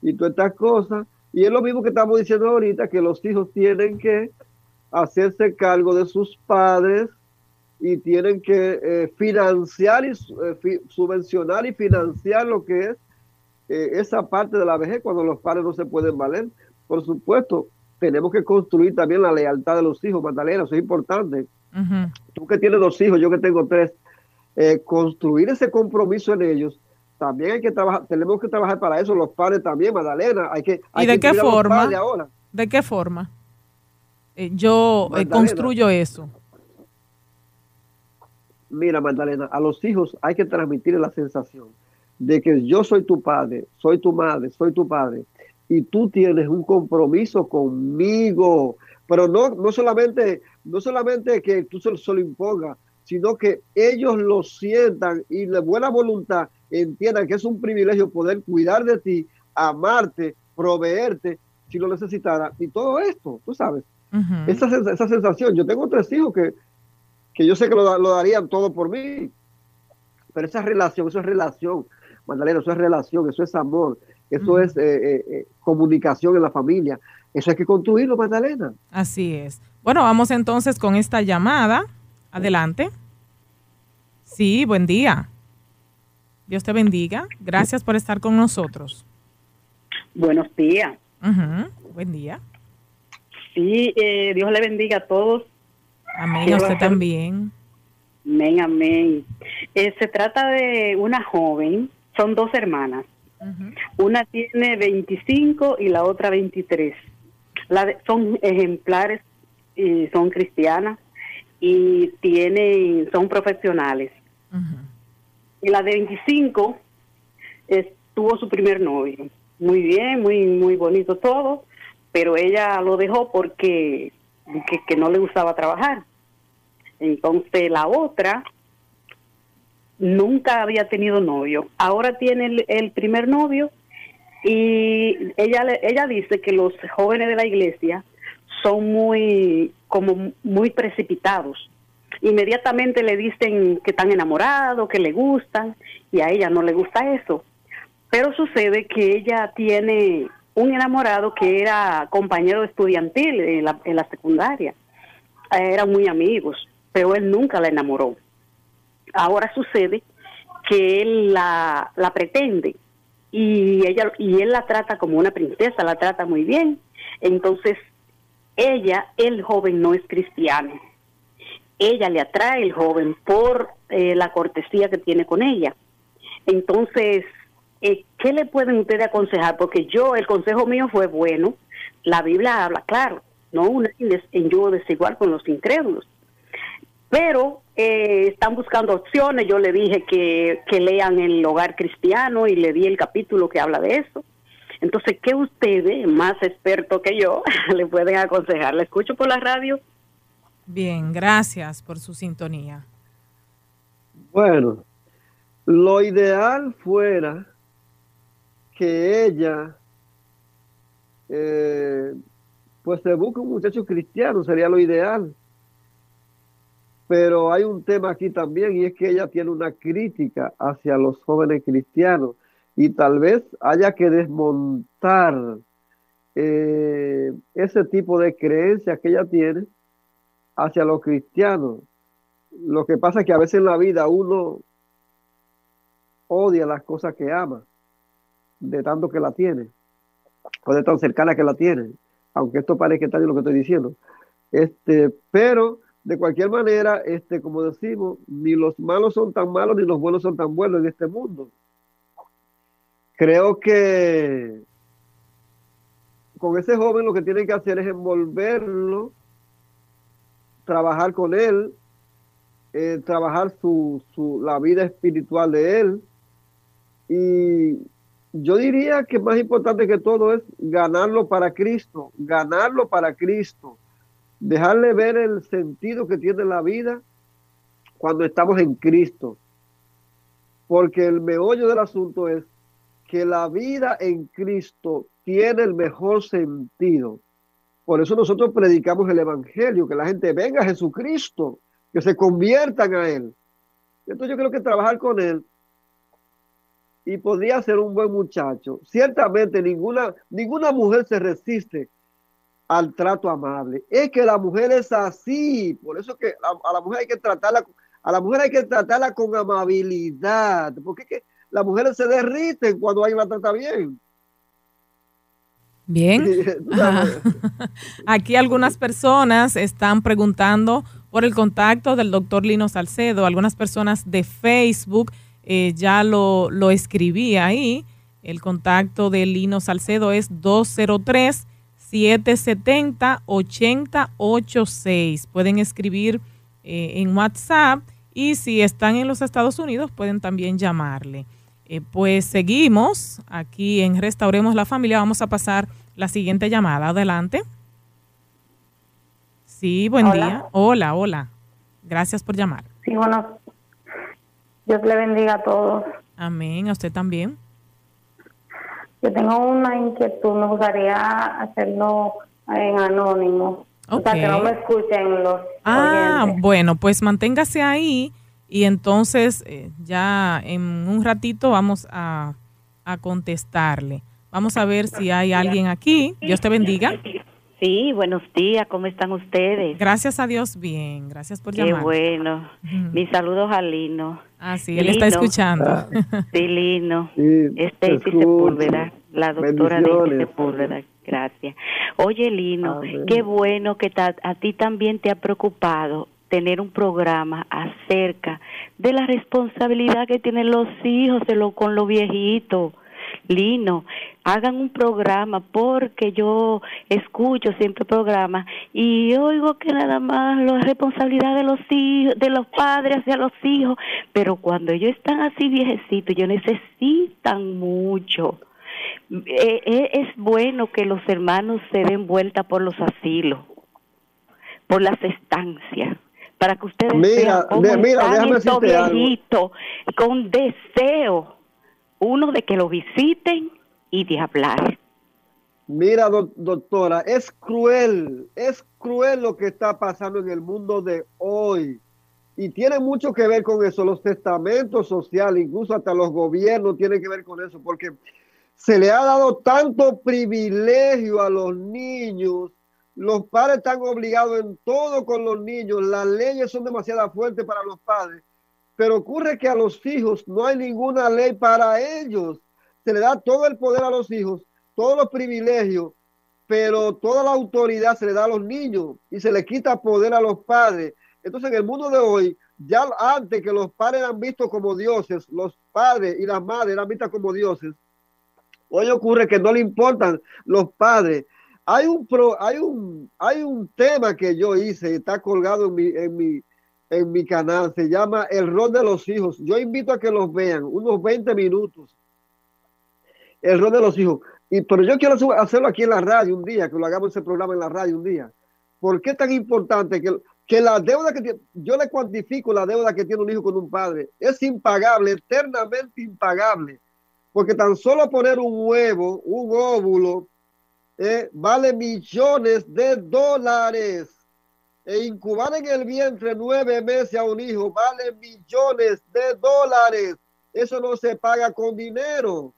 y todas estas cosas. Y es lo mismo que estamos diciendo ahorita, que los hijos tienen que hacerse cargo de sus padres y tienen que eh, financiar y eh, subvencionar y financiar lo que es eh, esa parte de la vejez cuando los padres no se pueden valer. Por supuesto, tenemos que construir también la lealtad de los hijos, Magdalena, eso es importante. Tú que tienes dos hijos, yo que tengo tres, construir ese compromiso en ellos también hay que trabajar, tenemos que trabajar para eso, los padres también, Magdalena, hay que... ¿Y de qué forma? ¿De qué forma? Yo eh, construyo eso. Mira, Magdalena, a los hijos hay que transmitir la sensación de que yo soy tu padre, soy tu madre, soy tu padre, y tú tienes un compromiso conmigo, pero no, no solamente, no solamente que tú se lo impongas, sino que ellos lo sientan y de buena voluntad entiendan que es un privilegio poder cuidar de ti, amarte, proveerte si lo necesitara. Y todo esto, tú sabes, esa, esa, sensación. Yo tengo tres hijos que, que yo sé que lo, darían todo por mí, pero esa relación, eso es relación, Magdalena, eso es relación, eso es amor, eso es eh, eh, eh, comunicación en la familia. Eso hay que construirlo, Magdalena. Así es. Bueno, vamos entonces con esta llamada. Adelante. Sí, buen día. Dios te bendiga. Gracias por estar con nosotros. Buenos días. Buen día. Sí, eh, Dios le bendiga a todos. Amén, a usted también. Amén, amén. Eh, se trata de una joven, son dos hermanas. Una tiene 25 y la otra 23. La son ejemplares y son cristianas y tienen, son profesionales. Y la de 25 tuvo su primer novio. Muy bien, muy muy bonito todo, pero ella lo dejó porque que, no le gustaba trabajar. Entonces la otra nunca había tenido novio. Ahora tiene el, el primer novio y ella ella dice que los jóvenes de la iglesia son muy como muy precipitados. Inmediatamente le dicen que están enamorados, que le gustan y a ella no le gusta eso. Pero sucede que ella tiene un enamorado que era compañero estudiantil en la, en la secundaria. Eh, Eran muy amigos, pero él nunca la enamoró. Ahora sucede que él la, la pretende y ella y él la trata como una princesa, la trata muy bien. Entonces, ella, el joven no es cristiano. Ella le atrae el joven por eh, la cortesía que tiene con ella. Entonces, ¿qué le pueden ustedes aconsejar? Porque yo, el consejo mío fue bueno. La Biblia habla claro, no una en yugo desigual con los incrédulos. Pero eh, están buscando opciones. Yo le dije que, que lean el hogar cristiano y le di el capítulo que habla de eso. Entonces, ¿qué ustedes, más expertos que yo, le pueden aconsejar? ¿Le escucho por la radio? Bien, gracias por su sintonía. Bueno, lo ideal fuera que ella, eh, pues se busque un muchacho cristiano, sería lo ideal. Pero hay un tema aquí también y es que ella tiene una crítica hacia los jóvenes cristianos y tal vez haya que desmontar eh, ese tipo de creencias que ella tiene hacia los cristianos. Lo que pasa es que a veces en la vida uno odia las cosas que ama, de tanto que la tiene, o de tan cercana que la tiene, aunque esto parezca extraño lo que estoy diciendo. Este, pero de cualquier manera, este, como decimos, ni los malos son tan malos ni los buenos son tan buenos en este mundo. Creo que con ese joven lo que tienen que hacer es envolverlo, trabajar con él, eh, trabajar su, su, la vida espiritual de él. Y yo diría que más importante que todo es ganarlo para Cristo, ganarlo para Cristo, dejarle ver el sentido que tiene la vida cuando estamos en Cristo. Porque el meollo del asunto es que la vida en Cristo tiene el mejor sentido. Por eso nosotros predicamos el Evangelio, que la gente venga a Jesucristo, que se conviertan a Él. Entonces yo creo que trabajar con Él y podría ser un buen muchacho. Ciertamente ninguna, ninguna mujer se resiste al trato amable. Es que la mujer es así, por eso que a, a la mujer hay que tratarla, a la mujer hay que tratarla con amabilidad, porque es que las mujeres se derriten cuando alguien la trata bien. Bien. Aquí algunas personas están preguntando por el contacto del doctor Lino Salcedo. Algunas personas de Facebook eh, ya lo, lo escribí ahí. El contacto de Lino Salcedo es 203 770 8086. Pueden escribir eh, en WhatsApp y si están en los Estados Unidos pueden también llamarle. Eh, pues seguimos aquí en Restauremos la Familia. Vamos a pasar la siguiente llamada. Adelante. Sí, buen Hola. día. Hola, hola. Gracias por llamar. Sí, bueno, Dios le bendiga a todos. Amén. A usted también. Yo tengo una inquietud, me gustaría hacerlo en anónimo. O sea, que no me escuchen los Ah, oyentes. bueno, pues manténgase ahí y entonces eh, ya en un ratito vamos a, a contestarle. Vamos a ver si hay alguien aquí. Dios te bendiga. Sí, buenos días, ¿cómo están ustedes? Gracias a Dios, bien. Gracias por Qué llamar. bueno. Ujú. Mis saludos a Lino. Ah, sí, él está Lino. escuchando. Sí, Lino. Sí, escucho. Sepúlveda, la doctora Bendiciones. Sepúlveda. Gracias. Oye, Lino, Amén. qué bueno que ta- a ti también te ha preocupado tener un programa acerca de la responsabilidad que tienen los hijos de lo, con los viejitos. Lino, hagan un programa porque yo escucho siempre programas y oigo que nada más la responsabilidad de los hijos, de los padres hacia los hijos, pero cuando ellos están así viejecitos, ellos necesitan mucho. Eh, eh, es bueno que los hermanos se den vuelta por los asilos, por las estancias, para que ustedes Mira, vean cómo mira, están estos viejitos con deseo, uno de que lo visiten y de hablar. Mira, doc- doctora, es cruel, es cruel lo que está pasando en el mundo de hoy. Y tiene mucho que ver con eso, los testamentos sociales, incluso hasta los gobiernos tienen que ver con eso, porque se le ha dado tanto privilegio a los niños, los padres están obligados en todo con los niños, las leyes son demasiado fuertes para los padres, pero ocurre que a los hijos no hay ninguna ley para ellos. Se le da todo el poder a los hijos, todos los privilegios, pero toda la autoridad se le da a los niños y se le quita poder a los padres. Entonces, en el mundo de hoy, ya antes que los padres eran vistos como dioses, los padres y las madres eran vistas como dioses, hoy ocurre que no le importan los padres. Hay un, pro, hay un, hay un tema que yo hice, está colgado en mi, en mi, en mi canal, se llama El rol de los hijos. Yo invito a que los vean, unos 20 minutos. El rol de los hijos. Y, pero yo quiero hacer- hacerlo aquí en la radio un día, que lo hagamos ese programa en la radio un día. ¿Por qué es tan importante que, que la deuda que tiene, yo le cuantifico la deuda que tiene un hijo con un padre? Es impagable, eternamente impagable. Porque tan solo poner un huevo, un óvulo, eh, vale millones de dólares. E incubar en el vientre nueve meses a un hijo vale millones de dólares. Eso no se paga con dinero.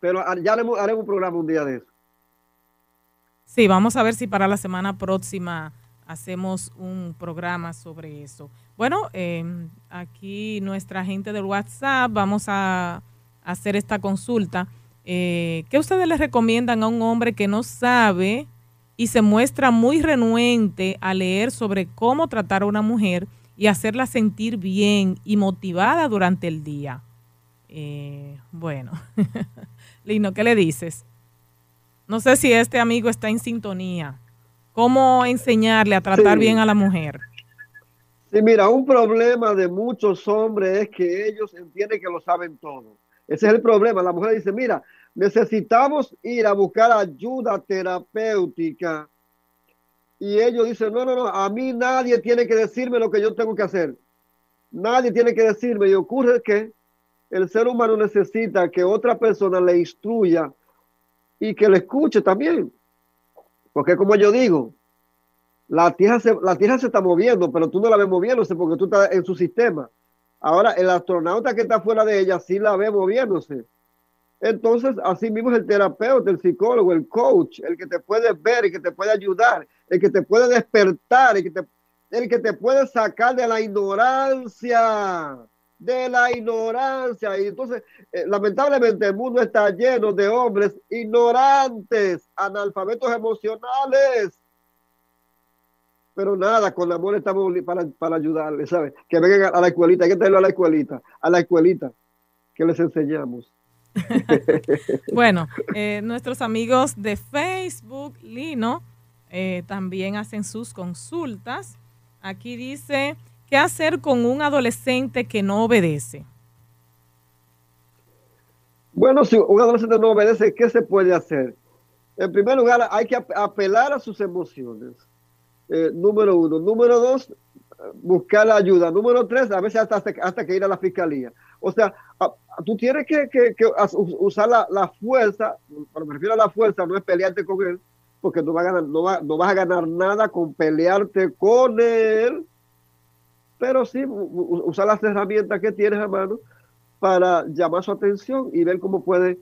Pero ya haremos, un programa un día de eso. Sí, vamos a ver si para la semana próxima hacemos un programa sobre eso. Bueno, eh, aquí nuestra gente del WhatsApp, vamos a hacer esta consulta. Eh, ¿Qué ustedes le recomiendan a un hombre que no sabe y se muestra muy renuente a leer sobre cómo tratar a una mujer y hacerla sentir bien y motivada durante el día? Eh, bueno, Lino, ¿qué le dices? No sé si este amigo está en sintonía. ¿Cómo enseñarle a tratar Sí. bien a la mujer? Sí, mira, un problema de muchos hombres es que ellos entienden que lo saben todo. Ese es el problema. La mujer dice, mira, necesitamos ir a buscar ayuda terapéutica. Y ellos dicen, no, no, no, a mí nadie tiene que decirme lo que yo tengo que hacer. Nadie tiene que decirme. Y ocurre que el ser humano necesita que otra persona le instruya y que le escuche también. Porque como yo digo, la tierra, se, la tierra se está moviendo, pero tú no la ves moviéndose porque tú estás en su sistema. Ahora, el astronauta que está fuera de ella sí la ve moviéndose. Entonces, así mismo es el terapeuta, el psicólogo, el coach, el que te puede ver, el que te puede ayudar, el que te puede despertar, el que te, el que te puede sacar de la ignorancia, de la ignorancia. Y entonces, eh, lamentablemente, el mundo está lleno de hombres ignorantes, analfabetos emocionales. Pero nada, con amor estamos para, para ayudarles, ¿sabes? Que vengan a la escuelita, hay que traerlo a la escuelita, a la escuelita, que les enseñamos. Bueno, eh, nuestros amigos de Facebook, Lino, eh, también hacen sus consultas. Aquí dice, ¿qué hacer con un adolescente que no obedece? Bueno, si un adolescente no obedece, ¿qué se puede hacer? En primer lugar, hay que ap- apelar a sus emociones. Eh, número uno. Número dos, buscar la ayuda. Número tres, a veces hasta, hasta que ir a la fiscalía. O sea, a- tú tienes que, usar la, fuerza, cuando me refiero a la fuerza, no es pelearte con él, porque no, va a ganar, no, va- no vas a ganar nada con pelearte con él, pero sí usar las herramientas que tienes a mano para llamar su atención y ver cómo puede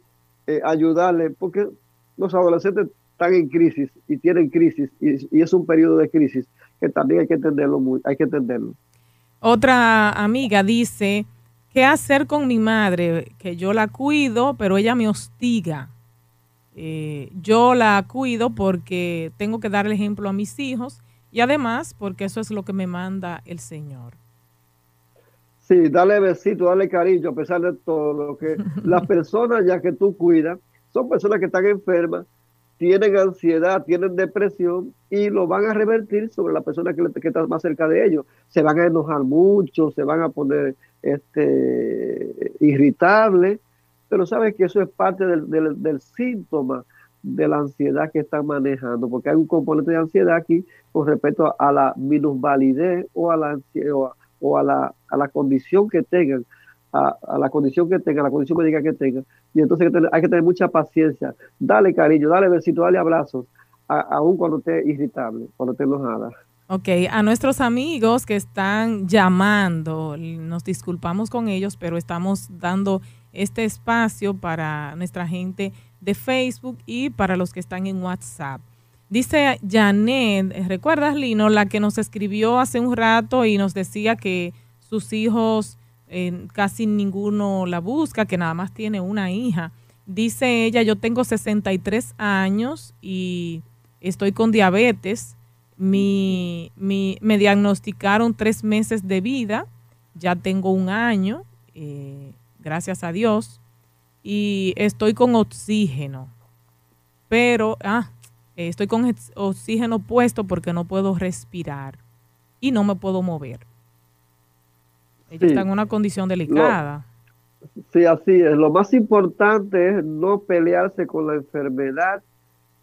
eh, ayudarle, porque los adolescentes están en crisis y tienen crisis y, y es un periodo de crisis que también hay que entenderlo muy, hay que entenderlo. Otra amiga dice, ¿qué hacer con mi madre? Que yo la cuido, pero ella me hostiga. Eh, yo la cuido porque tengo que dar el ejemplo a mis hijos y además porque eso es lo que me manda el Señor. Sí, dale besito, dale cariño, a pesar de todo lo que las personas ya que tú cuidas son personas que están enfermas, tienen ansiedad, tienen depresión y lo van a revertir sobre la persona que, que está más cerca de ellos. Se van a enojar mucho, se van a poner este, irritables, pero sabes que eso es parte del, del- del síntoma de la ansiedad que están manejando, porque hay un componente de ansiedad aquí con respecto a la minusvalidez o a la o a, la, a la condición que tengan, a, la condición que tengan, a la condición médica que tengan. Y entonces hay que tener, hay que tener mucha paciencia. Dale cariño, dale besito, dale abrazos, aún cuando esté irritable, cuando esté enojada. Ok, a nuestros amigos que están llamando, nos disculpamos con ellos, pero estamos dando este espacio para nuestra gente de Facebook y para los que están en WhatsApp. Dice Janet, ¿recuerdas Lino, la que nos escribió hace un rato y nos decía que sus hijos casi ninguno la busca, que nada más tiene una hija? Dice ella, yo tengo 63 años y estoy con diabetes. Mi, me diagnosticaron tres meses de vida, ya tengo un año. Eh, gracias a Dios, y estoy con oxígeno, pero ah, estoy con oxígeno puesto porque no puedo respirar y no me puedo mover. Ella está en una condición delicada. sí, así es. Lo más importante es no pelearse con la enfermedad.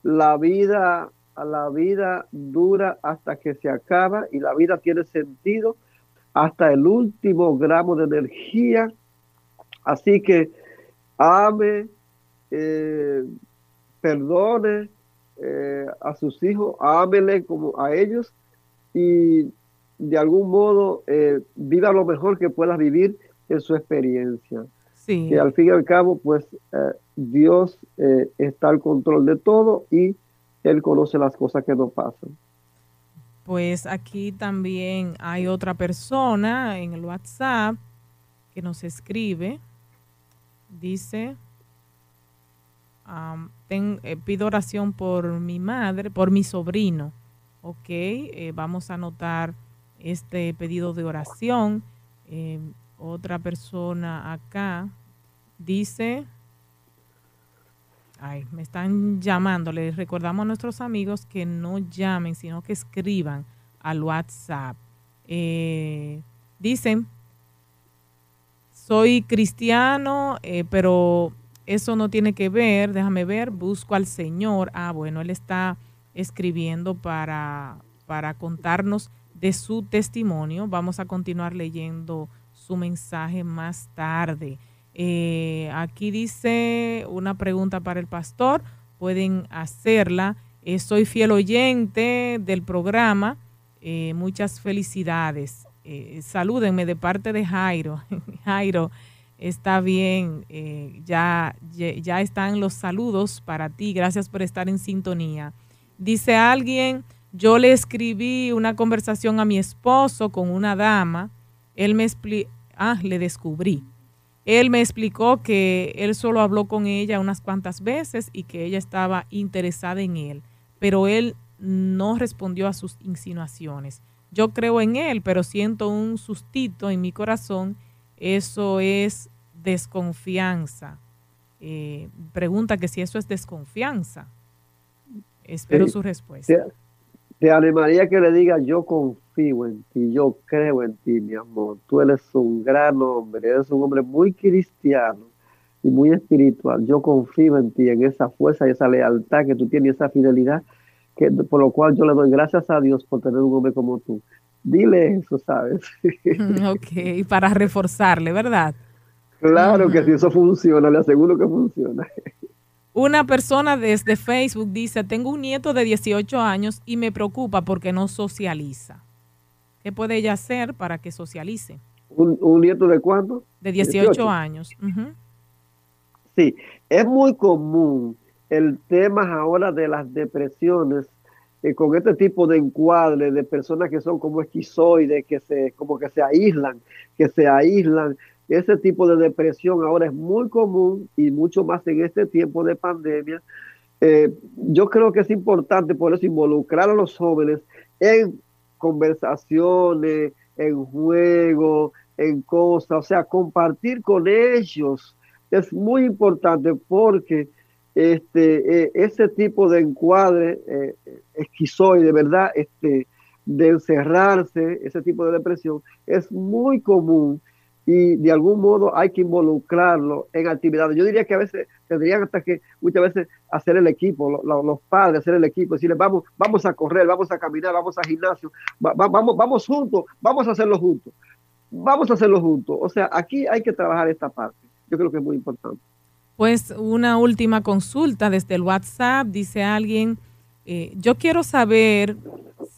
La vida, la vida dura hasta que se acaba y la vida tiene sentido hasta el último gramo de energía Así que ame, eh, perdone eh, a sus hijos, ámele como a ellos y de algún modo eh, viva lo mejor que pueda vivir en su experiencia. Sí. Que al fin y al cabo, pues Dios está al control de todo y Él conoce las cosas que nos pasan. Pues aquí también hay otra persona en el WhatsApp que nos escribe dice, eh, pido oración por mi madre, por mi sobrino. Ok, eh, vamos a anotar este pedido de oración. Em, otra persona acá dice, ay, me están llamando. Les recordamos a nuestros amigos que no llamen, sino que escriban al WhatsApp. Eh, dicen, soy cristiano, eh, pero eso no tiene que ver, déjame ver, busco al Señor. Ah, bueno, Él está escribiendo para, para contarnos de su testimonio. Vamos a continuar leyendo su mensaje más tarde. Eh, aquí dice una pregunta para el pastor, pueden hacerla. Eh, soy fiel oyente del programa. muchas felicidades eh, salúdenme de parte de Jairo. Jairo, está bien, eh, ya, ya están los saludos para ti. Gracias por estar en sintonía. Dice alguien, yo le escribí una conversación a mi esposo con una dama. Él me explicó, ah, le descubrí. Él me explicó que él solo habló con ella unas cuantas veces y que ella estaba interesada en él, pero él no respondió a sus insinuaciones yo creo en Él, pero siento un sustito en mi corazón, eso es desconfianza. Eh, pregunta que si eso es desconfianza. Espero su respuesta. Te, animaría que le diga, yo confío en ti, yo creo en ti, mi amor. Tú eres un gran hombre, eres un hombre muy cristiano y muy espiritual. Yo confío en ti, en esa fuerza y esa lealtad que tú tienes, esa fidelidad por lo cual yo le doy gracias a Dios por tener un hombre como tú. Dile eso, ¿sabes? ok, para reforzarle, ¿verdad? Claro que si eso funciona, le aseguro que funciona. Una persona desde Facebook dice, tengo un nieto de 18 años y me preocupa porque no socializa. ¿Qué puede ella hacer para que socialice? ¿Un, nieto de cuánto? De 18, años. Sí, es muy común el tema ahora de las depresiones eh, con este tipo de encuadre de personas que son como esquizoides, que se, como que se aíslan, que se aíslan. Ese tipo de depresión ahora es muy común y mucho más en este tiempo de pandemia. Eh, yo creo que es importante por eso involucrar a los jóvenes en conversaciones, en juegos, en cosas, o sea, compartir con ellos es muy importante porque este, eh, ese tipo de encuadre eh, esquizoide, ¿verdad? Este, de encerrarse, ese tipo de depresión, es muy común y de algún modo hay que involucrarlo en actividades. Yo diría que a veces tendrían hasta que muchas veces hacer el equipo, los padres hacer el equipo, decirles vamos, vamos a correr, vamos a caminar, vamos a gimnasio, vamos, vamos juntos, vamos a hacerlo juntos, vamos a hacerlo juntos. O sea, aquí hay que trabajar esta parte. Yo creo que es muy importante. Pues una última consulta desde el WhatsApp, dice alguien, eh, yo quiero saber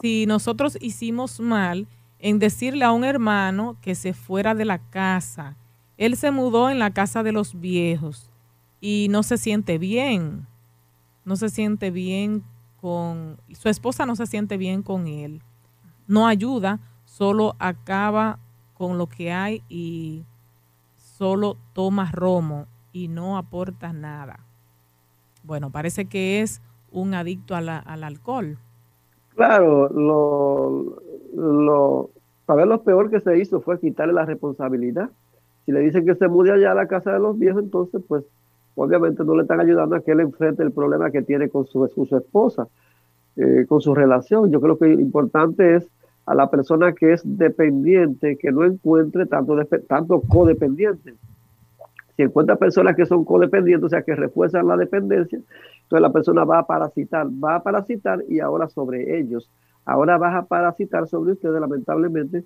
si nosotros hicimos mal en decirle a un hermano que se fuera de la casa. Él se mudó en la casa de los viejos y no se siente bien. No se siente bien con su esposa no se siente bien con él. No ayuda, solo acaba con lo que hay y solo toma romo y no aporta nada. Bueno, parece que es un adicto al alcohol. Claro, lo, lo, para ver lo peor que se hizo fue quitarle la responsabilidad. Si le dicen que se mude allá a la casa de los viejos, entonces pues obviamente no le están ayudando a que él enfrente el problema que tiene con su, esposa, eh, con su relación. Yo creo que lo importante es a la persona que es dependiente, que no encuentre tanto, tanto codependiente. Si encuentra personas que son codependientes, o sea, que refuerzan la dependencia, entonces la persona va a parasitar, va a parasitar y ahora sobre ellos ahora vas a parasitar sobre ustedes, lamentablemente,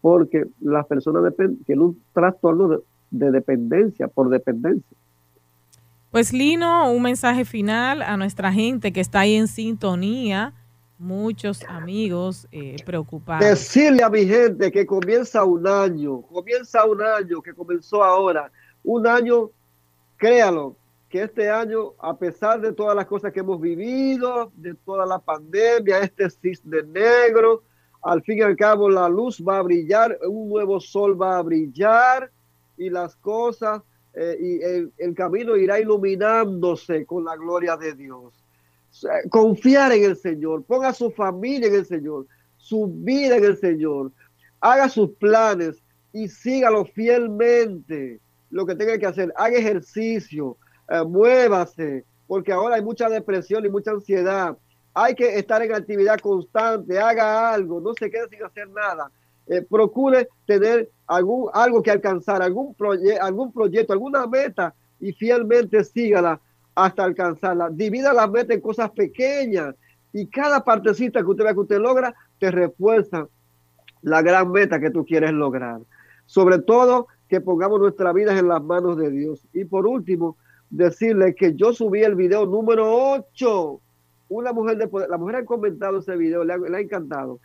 porque las personas tienen un trastorno de, dependencia, por dependencia. Pues Lino, un mensaje final a nuestra gente que está ahí en sintonía, muchos amigos eh, preocupados. Decirle a mi gente que comienza un año, comienza un año que comenzó ahora, un año, créalo, que este año, a pesar de todas las cosas que hemos vivido, de toda la pandemia, este cisne negro, al fin y al cabo la luz va a brillar, un nuevo sol va a brillar y las cosas eh, y el, camino irá iluminándose con la gloria de Dios. Confiar en el Señor, ponga su familia en el Señor, su vida en el Señor, haga sus planes y sígalo fielmente. Lo que tenga que hacer, haga ejercicio, eh, muévase, porque ahora hay mucha depresión y mucha ansiedad. Hay que estar en actividad constante, haga algo, no se quede sin hacer nada. Eh, procure tener algún, algo que alcanzar, algún, algún proyecto, alguna meta y fielmente sígala hasta alcanzarla. Divida la meta en cosas pequeñas y cada partecita que usted vea que usted logra te refuerza la gran meta que tú quieres lograr. Sobre todo que pongamos nuestras vidas en las manos de Dios. Y por último, decirle que yo subí el video número 8. Una mujer de poder, la mujer ha comentado ese video, le ha, encantado.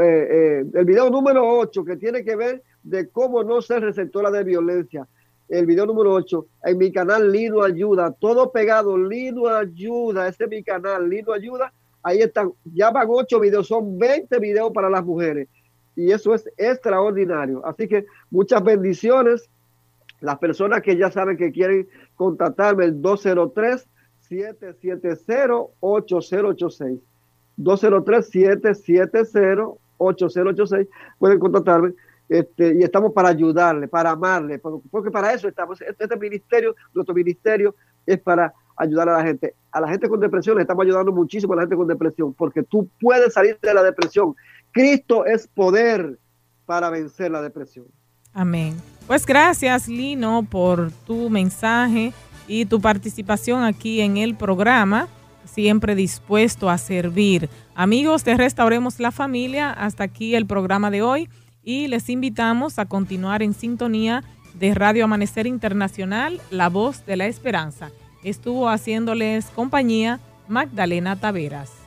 Eh, eh, el video número 8 que tiene que ver de cómo no ser receptora de violencia. El video número 8 en mi canal Lino Ayuda, todo pegado, Lino Ayuda, ese es mi canal, Lino Ayuda. Ahí están, ya van 8 videos, son 20 videos para las mujeres. Y eso es extraordinario. Así que muchas bendiciones. Las personas que ya saben que quieren contactarme el 203-770-8086. 203-770-8086. Pueden contactarme. Este, y estamos para ayudarle, para amarle, porque para eso estamos. Este, este, ministerio, nuestro ministerio, es para ayudar a la gente. A la gente con depresión le estamos ayudando muchísimo a la gente con depresión, porque tú puedes salir de la depresión. Cristo es poder para vencer la depresión. Amén. Pues gracias, Lino, por tu mensaje y tu participación aquí en el programa. Siempre dispuesto a servir. Amigos de Restauremos la Familia, hasta aquí el programa de hoy y les invitamos a continuar en sintonía de Radio Amanecer Internacional, La Voz de la Esperanza. Estuvo haciéndoles compañía Magdalena Taveras.